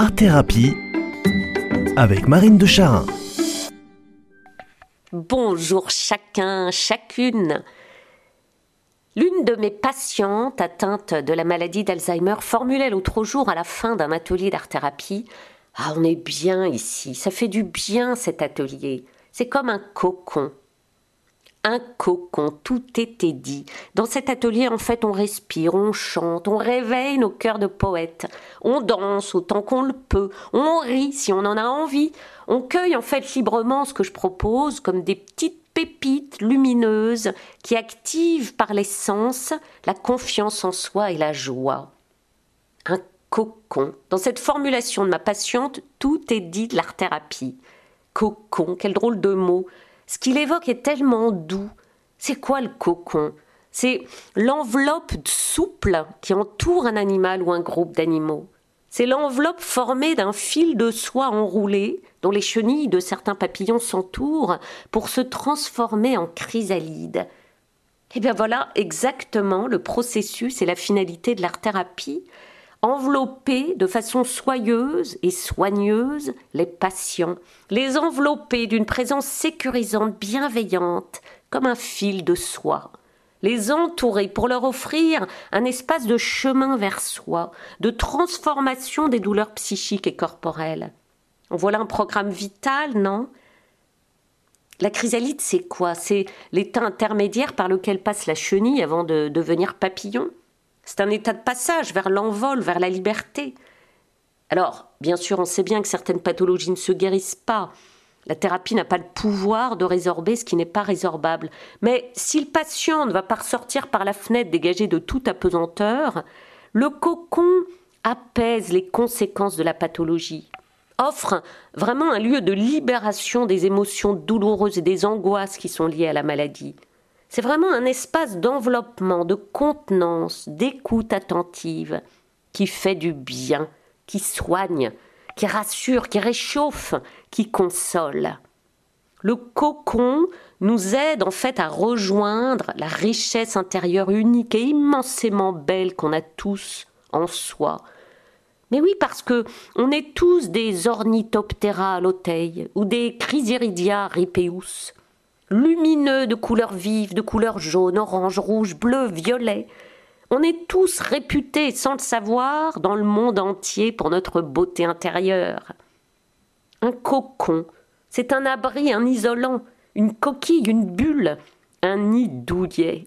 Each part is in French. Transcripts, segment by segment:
Art Thérapie avec Marine de Charin. Bonjour chacun, chacune. L'une de mes patientes atteinte de la maladie d'Alzheimer formulait l'autre jour à la fin d'un atelier d'art-thérapie Ah, on est bien ici, ça fait du bien cet atelier. C'est comme un cocon un cocon, tout était dit. Dans cet atelier, en fait, on respire, on chante, on réveille nos cœurs de poètes, on danse autant qu'on le peut, on rit si on en a envie, on cueille en fait librement ce que je propose comme des petites pépites lumineuses qui activent par l'essence la confiance en soi et la joie. Un cocon. Dans cette formulation de ma patiente, tout est dit de l'art-thérapie. Cocon, quel drôle de mot. Ce qu'il évoque est tellement doux. C'est quoi le cocon? C'est l'enveloppe souple qui entoure un animal ou un groupe d'animaux. C'est l'enveloppe formée d'un fil de soie enroulé dont les chenilles de certains papillons s'entourent pour se transformer en chrysalide. Eh bien voilà exactement le processus et la finalité de l'art-thérapie envelopper de façon soyeuse et soigneuse les patients, les envelopper d'une présence sécurisante, bienveillante, comme un fil de soie, les entourer pour leur offrir un espace de chemin vers soi, de transformation des douleurs psychiques et corporelles. Voilà un programme vital, non? La chrysalide, c'est quoi? C'est l'état intermédiaire par lequel passe la chenille avant de devenir papillon? C'est un état de passage vers l'envol, vers la liberté. Alors, bien sûr, on sait bien que certaines pathologies ne se guérissent pas. La thérapie n'a pas le pouvoir de résorber ce qui n'est pas résorbable. Mais si le patient ne va pas ressortir par la fenêtre dégagée de toute apesanteur, le cocon apaise les conséquences de la pathologie, offre vraiment un lieu de libération des émotions douloureuses et des angoisses qui sont liées à la maladie. C'est vraiment un espace d'enveloppement, de contenance, d'écoute attentive, qui fait du bien, qui soigne, qui rassure, qui réchauffe, qui console. Le cocon nous aide en fait à rejoindre la richesse intérieure unique et immensément belle qu'on a tous en soi. Mais oui, parce que on est tous des ornithoptera à l'oteil ou des chrysiridia ripeus, lumineux de couleurs vives, de couleurs jaune, orange, rouge, bleu, violet. On est tous réputés, sans le savoir, dans le monde entier pour notre beauté intérieure. Un cocon, c'est un abri, un isolant, une coquille, une bulle, un nid douillet.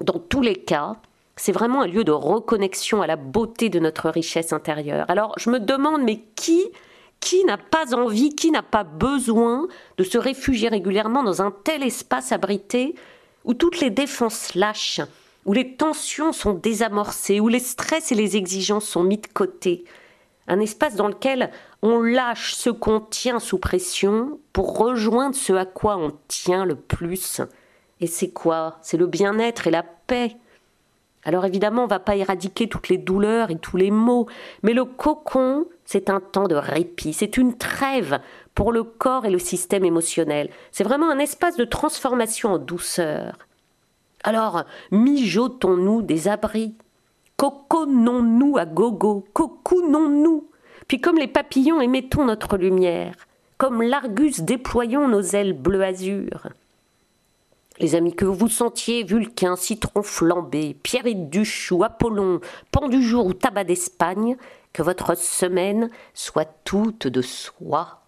Dans tous les cas, c'est vraiment un lieu de reconnexion à la beauté de notre richesse intérieure. Alors je me demande, mais qui qui n'a pas envie, qui n'a pas besoin de se réfugier régulièrement dans un tel espace abrité où toutes les défenses lâchent, où les tensions sont désamorcées, où les stress et les exigences sont mis de côté? Un espace dans lequel on lâche ce qu'on tient sous pression pour rejoindre ce à quoi on tient le plus. Et c'est quoi? C'est le bien-être et la paix. Alors évidemment, on ne va pas éradiquer toutes les douleurs et tous les maux, mais le cocon, c'est un temps de répit, c'est une trêve pour le corps et le système émotionnel. C'est vraiment un espace de transformation en douceur. Alors, mijotons-nous des abris, coconnons-nous à gogo, cocounons-nous, puis comme les papillons émettons notre lumière, comme l'argus déployons nos ailes bleu azur les amis, que vous sentiez Vulcain, Citron flambé, pierre duche ou Apollon, Pan du jour ou Tabac d'Espagne, que votre semaine soit toute de soie.